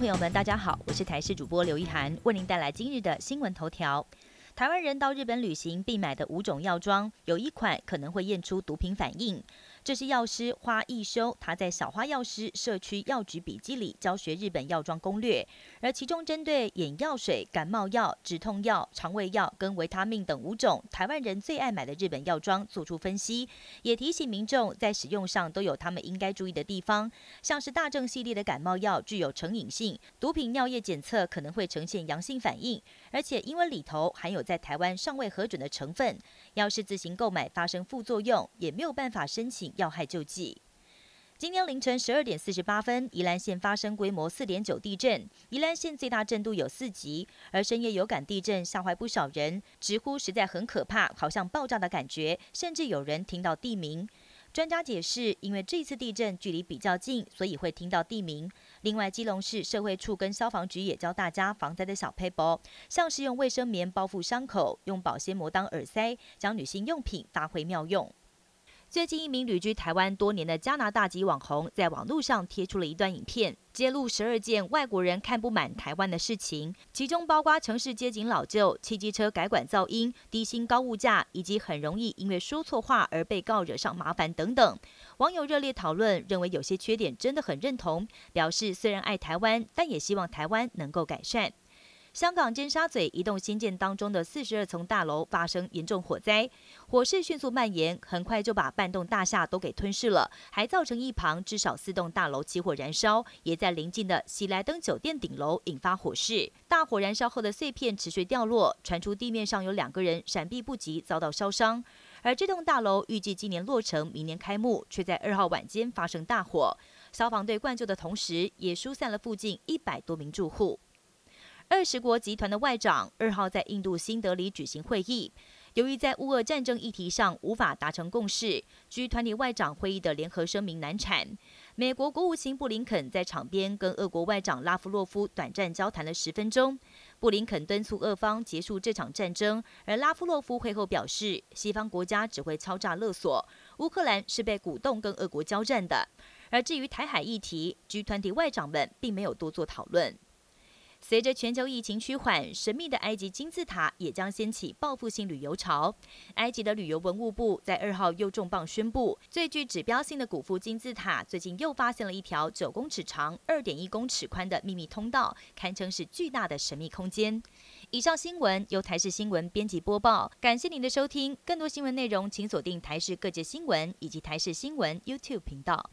朋友们，大家好，我是台视主播刘一涵，为您带来今日的新闻头条。台湾人到日本旅行必买的五种药妆，有一款可能会验出毒品反应。这是药师花一修他在小花药师社区药局笔记里教学日本药妆攻略，而其中针对眼药水、感冒药、止痛药、肠胃药跟维他命等五种台湾人最爱买的日本药妆做出分析，也提醒民众在使用上都有他们应该注意的地方，像是大正系列的感冒药具有成瘾性，毒品尿液检测可能会呈现阳性反应，而且因为里头含有在台湾尚未核准的成分，要是自行购买发生副作用，也没有办法申请。要害救济。今天凌晨十二点四十八分，宜兰县发生规模四点九地震，宜兰县最大震度有四级。而深夜有感地震，吓坏不少人，直呼实在很可怕，好像爆炸的感觉，甚至有人听到地名。专家解释，因为这次地震距离比较近，所以会听到地名。另外，基隆市社会处跟消防局也教大家防灾的小配包，像是用卫生棉包覆伤口，用保鲜膜当耳塞，将女性用品发挥妙用。最近，一名旅居台湾多年的加拿大籍网红在网络上贴出了一段影片，揭露十二件外国人看不满台湾的事情，其中包括城市街景老旧、汽机车改管噪音、低薪高物价，以及很容易因为说错话而被告惹上麻烦等等。网友热烈讨论，认为有些缺点真的很认同，表示虽然爱台湾，但也希望台湾能够改善。香港尖沙咀一栋新建当中的四十二层大楼发生严重火灾，火势迅速蔓延，很快就把半栋大厦都给吞噬了，还造成一旁至少四栋大楼起火燃烧，也在邻近的喜来登酒店顶楼引发火势。大火燃烧后的碎片持续掉落，传出地面上有两个人闪避不及遭到烧伤。而这栋大楼预计今年落成，明年开幕，却在二号晚间发生大火。消防队灌救的同时，也疏散了附近一百多名住户。二十国集团的外长二号在印度新德里举行会议，由于在乌俄战争议题上无法达成共识，居团体外长会议的联合声明难产。美国国务卿布林肯在场边跟俄国外长拉夫洛夫短暂交谈了十分钟，布林肯敦促俄方结束这场战争，而拉夫洛夫会后表示，西方国家只会敲诈勒索，乌克兰是被鼓动跟俄国交战的。而至于台海议题，居团体外长们并没有多做讨论。随着全球疫情趋缓，神秘的埃及金字塔也将掀起报复性旅游潮。埃及的旅游文物部在二号又重磅宣布，最具指标性的古夫金字塔最近又发现了一条九公尺长、二点一公尺宽的秘密通道，堪称是巨大的神秘空间。以上新闻由台视新闻编辑播报，感谢您的收听。更多新闻内容，请锁定台视各界新闻以及台视新闻 YouTube 频道。